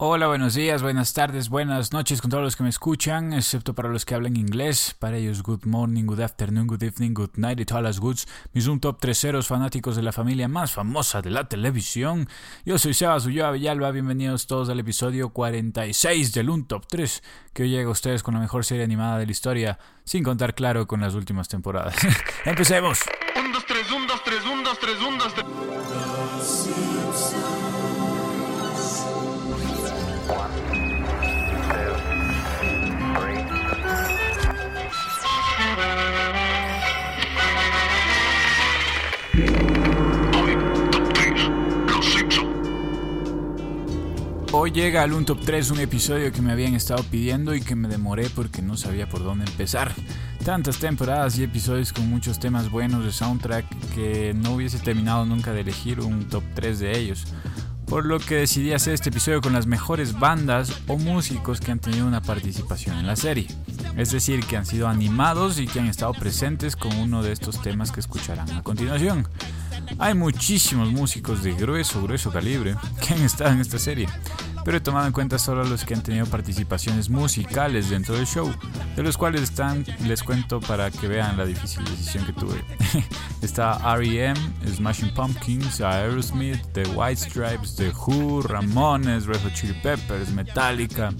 Hola, buenos días, buenas tardes, buenas noches con todos los que me escuchan, excepto para los que hablan inglés. Para ellos, good morning, good afternoon, good evening, good night y todas las goods. Mis un top treseros fanáticos de la familia más famosa de la televisión. Yo soy Sebas Ulloa Villalba, bienvenidos todos al episodio 46 del Un Top 3, que hoy llega a ustedes con la mejor serie animada de la historia, sin contar claro con las últimas temporadas. ¡Empecemos! 1, 2, 3, 1, 2, 3, 1, 2, 3, 1, 2, 3. Hoy llega al Un Top 3 un episodio que me habían estado pidiendo y que me demoré porque no sabía por dónde empezar. Tantas temporadas y episodios con muchos temas buenos de soundtrack que no hubiese terminado nunca de elegir un top 3 de ellos. Por lo que decidí hacer este episodio con las mejores bandas o músicos que han tenido una participación en la serie. Es decir, que han sido animados y que han estado presentes con uno de estos temas que escucharán a continuación. Hay muchísimos músicos de grueso, grueso calibre que han estado en esta serie, pero he tomado en cuenta solo los que han tenido participaciones musicales dentro del show, de los cuales están, les cuento para que vean la difícil decisión que tuve. Está R.E.M., Smashing Pumpkins, Aerosmith, The White Stripes, The Who, Ramones, Red Hot Chili Peppers, Metallica,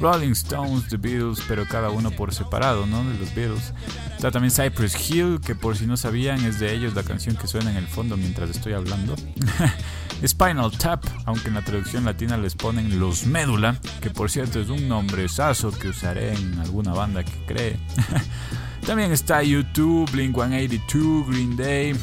Rolling Stones, The Beatles, pero cada uno por separado, ¿no? De los Beatles. Está también Cypress Hill, que por si no sabían es de ellos la canción que suena en el fondo mientras estoy hablando. Spinal Tap, aunque en la traducción latina les ponen Los Médula, que por cierto es un nombre saso que usaré en alguna banda que cree. también está YouTube, Blink 182, Green Day.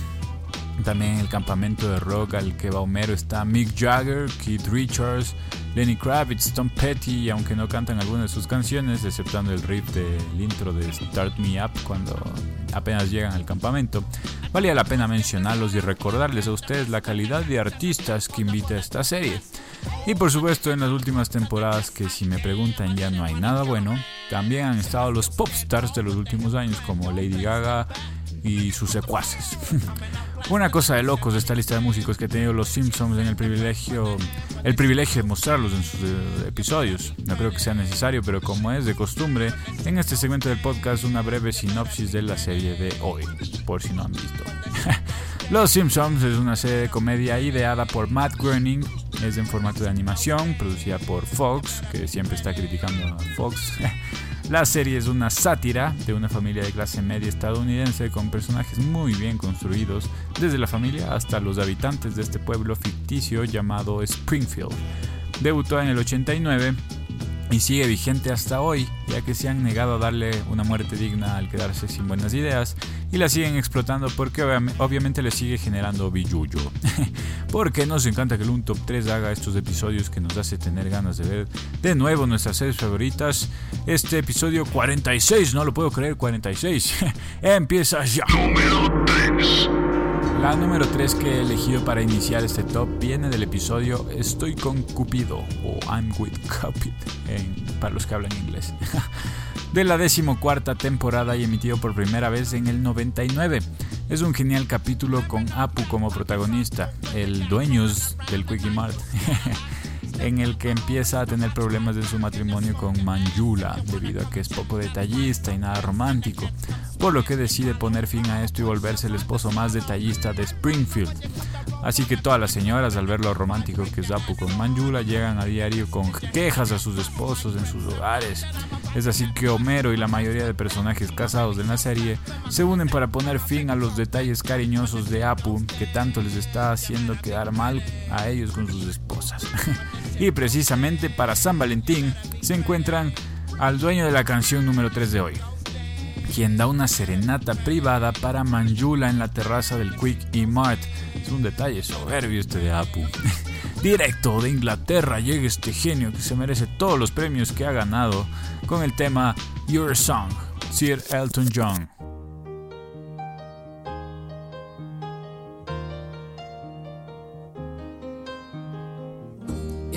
También en el campamento de rock al que va Homero está Mick Jagger, Keith Richards, Lenny Kravitz, Tom Petty, y aunque no cantan algunas de sus canciones, exceptando el riff del intro de Start Me Up cuando apenas llegan al campamento, valía la pena mencionarlos y recordarles a ustedes la calidad de artistas que invita esta serie. Y por supuesto en las últimas temporadas que si me preguntan ya no hay nada bueno, también han estado los pop stars de los últimos años como Lady Gaga y sus secuaces. Una cosa de locos de esta lista de músicos que ha tenido los Simpsons en el privilegio, el privilegio de mostrarlos en sus eh, episodios. No creo que sea necesario, pero como es de costumbre, en este segmento del podcast una breve sinopsis de la serie de hoy, por si no han visto. Los Simpsons es una serie de comedia ideada por Matt Groening, es en formato de animación, producida por Fox, que siempre está criticando a Fox. La serie es una sátira de una familia de clase media estadounidense con personajes muy bien construidos, desde la familia hasta los habitantes de este pueblo ficticio llamado Springfield. Debutó en el 89 y sigue vigente hasta hoy, ya que se han negado a darle una muerte digna al quedarse sin buenas ideas y la siguen explotando porque obvia- obviamente le sigue generando billuyo. porque nos encanta que el Un Top 3 haga estos episodios que nos hace tener ganas de ver de nuevo nuestras series favoritas. Este episodio 46, no lo puedo creer, 46. Empieza ya. Número 3. La número 3 que he elegido para iniciar este top viene del episodio Estoy con Cupido o I'm with Cupid en- para los que hablan inglés. de la decimocuarta temporada y emitido por primera vez en el 99. Es un genial capítulo con Apu como protagonista, el dueños del Quickie Mart. en el que empieza a tener problemas en su matrimonio con Manjula, debido a que es poco detallista y nada romántico, por lo que decide poner fin a esto y volverse el esposo más detallista de Springfield. Así que todas las señoras, al ver lo romántico que es Apu con Manjula, llegan a diario con quejas a sus esposos en sus hogares. Es así que Homero y la mayoría de personajes casados en la serie se unen para poner fin a los detalles cariñosos de Apu que tanto les está haciendo quedar mal a ellos con sus esposas. y precisamente para San Valentín se encuentran al dueño de la canción número 3 de hoy, quien da una serenata privada para Manjula en la terraza del Quick y Mart. Es un detalle soberbio este de Apu. Directo de Inglaterra llega este genio que se merece todos los premios que ha ganado con el tema Your Song, Sir Elton John.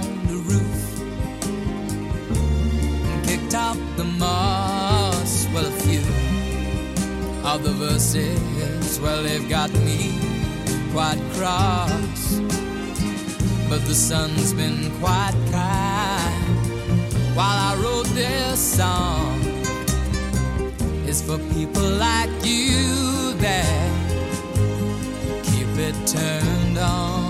on the roof and kicked out the moss. Well, a few of the verses, well, they've got me quite cross. But the sun's been quite kind while I wrote this song. It's for people like you that keep it turned on.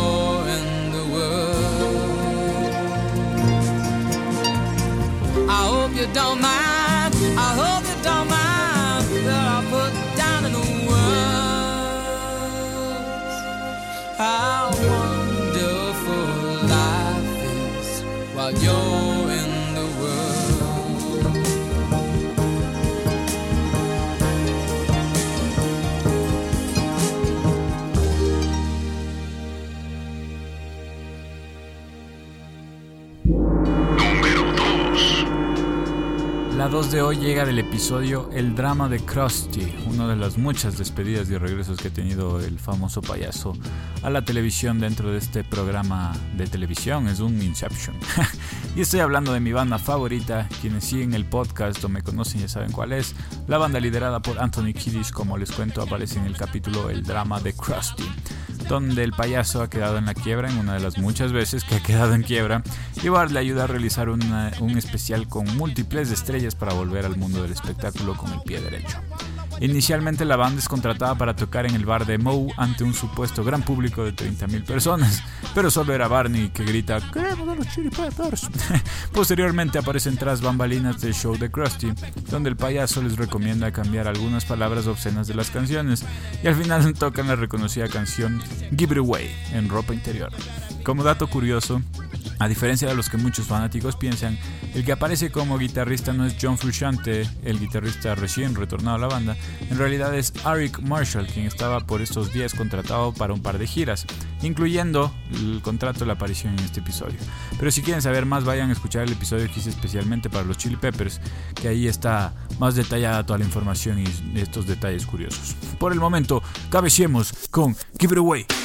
2 de hoy llega del episodio El drama de Krusty, una de las muchas despedidas y regresos que ha tenido el famoso payaso a la televisión dentro de este programa de televisión, es un Inception. y estoy hablando de mi banda favorita, quienes siguen el podcast o me conocen ya saben cuál es, la banda liderada por Anthony Kiddis, como les cuento aparece en el capítulo El drama de Krusty donde el payaso ha quedado en la quiebra en una de las muchas veces que ha quedado en quiebra y Bart le ayuda a realizar una- un especial con múltiples estrellas para volver al mundo del espectáculo con el pie derecho. Inicialmente la banda es contratada para tocar en el bar de Moe ante un supuesto gran público de 30.000 personas, pero solo era Barney que grita ¡Queremos a los Chili Peppers! Posteriormente aparecen tras bambalinas del show de Krusty, donde el payaso les recomienda cambiar algunas palabras obscenas de las canciones y al final tocan la reconocida canción Give It Away en ropa interior. Como dato curioso, a diferencia de los que muchos fanáticos piensan, el que aparece como guitarrista no es John Frusciante, el guitarrista recién retornado a la banda, en realidad es Eric Marshall, quien estaba por estos días contratado para un par de giras, incluyendo el contrato de la aparición en este episodio. Pero si quieren saber más, vayan a escuchar el episodio que hice especialmente para los Chili Peppers, que ahí está más detallada toda la información y estos detalles curiosos. Por el momento, cabeciemos con Give It Away.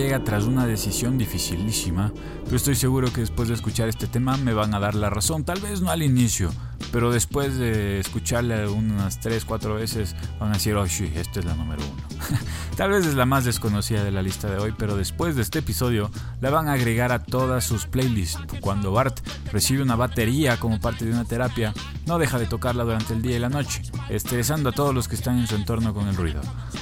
Llega tras una decisión dificilísima, pero estoy seguro que después de escuchar este tema me van a dar la razón, tal vez no al inicio, pero después de escucharle unas 3, 4 veces van a decir, oh sí, esta es la número uno. Tal vez es la más desconocida de la lista de hoy, pero después de este episodio la van a agregar a todas sus playlists. Cuando Bart recibe una batería como parte de una terapia, no deja de tocarla durante el día y la noche, estresando a todos los que están en su entorno con el ruido.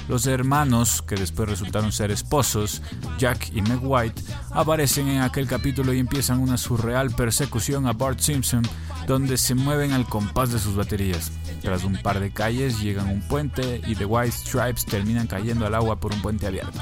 Los hermanos, que después resultaron ser esposos, Jack y Meg White, aparecen en aquel capítulo y empiezan una surreal persecución a Bart Simpson, donde se mueven al compás de sus baterías. Tras un par de calles llegan a un puente y The White Stripes terminan cayendo al agua por un puente abierto.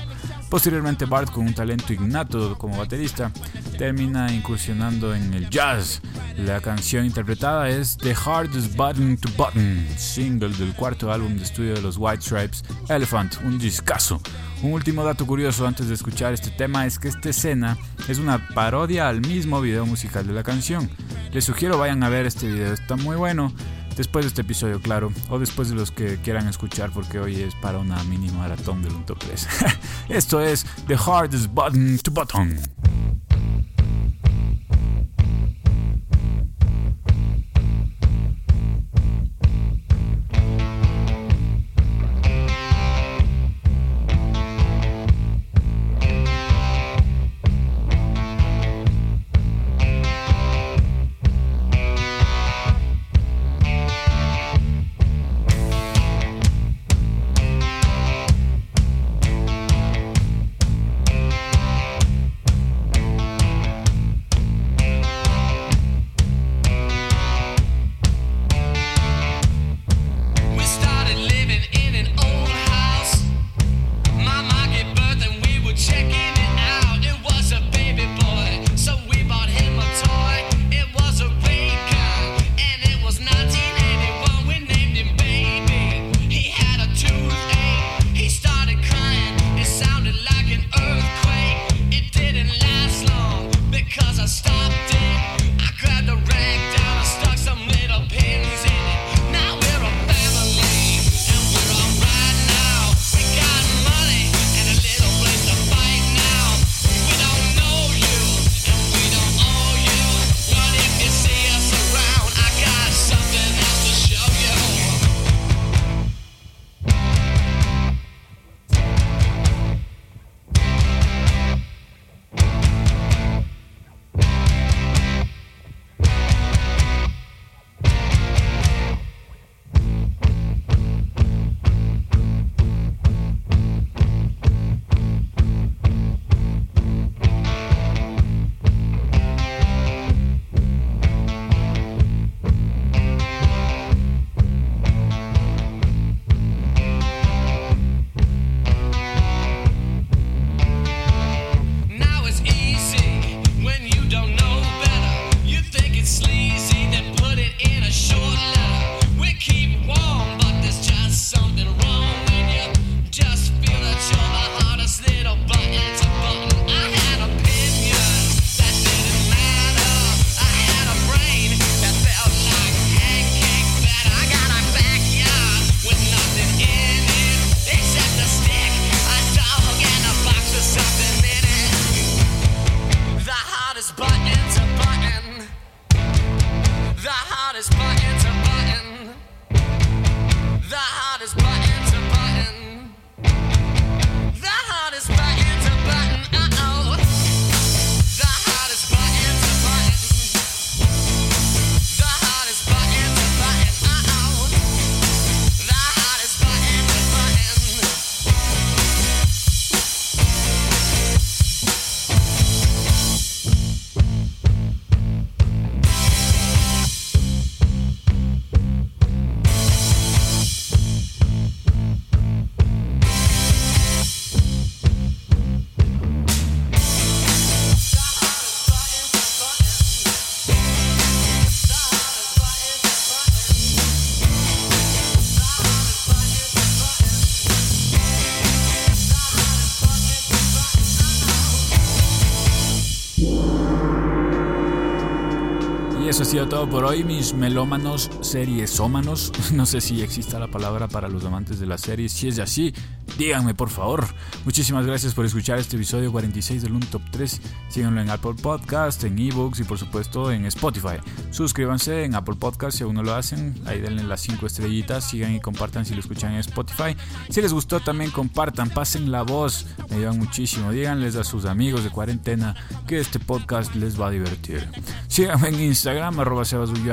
Posteriormente Bart, con un talento innato como baterista, termina incursionando en el jazz. La canción interpretada es The Hardest Button to Button, single del cuarto álbum de estudio de los White Stripes, Elephant, un discazo. Un último dato curioso antes de escuchar este tema es que esta escena es una parodia al mismo video musical de la canción. Les sugiero vayan a ver este video, está muy bueno después de este episodio, claro, o después de los que quieran escuchar, porque hoy es para una mini maratón del 3. Esto es The Hardest Button to Button. Eso ha sido todo por hoy, mis melómanos seriesómanos. No sé si exista la palabra para los amantes de la serie. Si es así, díganme por favor. Muchísimas gracias por escuchar este episodio 46 del Un Top 3. Síganlo en Apple Podcast, en eBooks y por supuesto en Spotify. Suscríbanse en Apple Podcast si aún no lo hacen. Ahí denle las 5 estrellitas. Sigan y compartan si lo escuchan en Spotify. Si les gustó también compartan, pasen la voz. Me ayudan muchísimo. Díganles a sus amigos de cuarentena que este podcast les va a divertir. Síganme en Instagram, arroba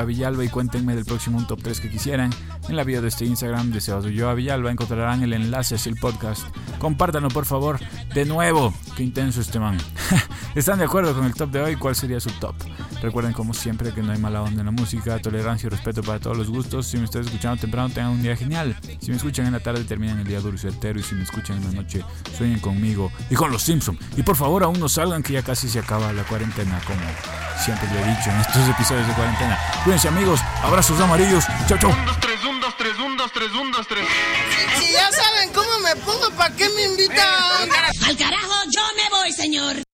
Villalba y cuéntenme del próximo un top 3 que quisieran. En la bio de este Instagram de Sebas Villalba encontrarán el enlace hacia el podcast. Compártanlo por favor. De nuevo, qué intenso este man. ¿Están de acuerdo con el top de hoy? ¿Cuál sería su top? Recuerden como siempre que no hay mala onda en la música, tolerancia y respeto para todos los gustos. Si me estás escuchando temprano, tengan un día genial. Si me escuchan en la tarde, terminan el día duro y certero. Y si me escuchan en la noche, sueñen conmigo y con los Simpsons. Y por favor, aún no salgan que ya casi se acaba la cuarentena, como siempre le he dicho en estos episodios de cuarentena. Cuídense amigos, abrazos amarillos. Chao, chao. 1, 2, 3, 1, 2, 3, 1, 2, 3, 1, 2, 3. Si ya saben cómo me pongo, ¿para qué me invitan? Al carajo, yo me voy, señor.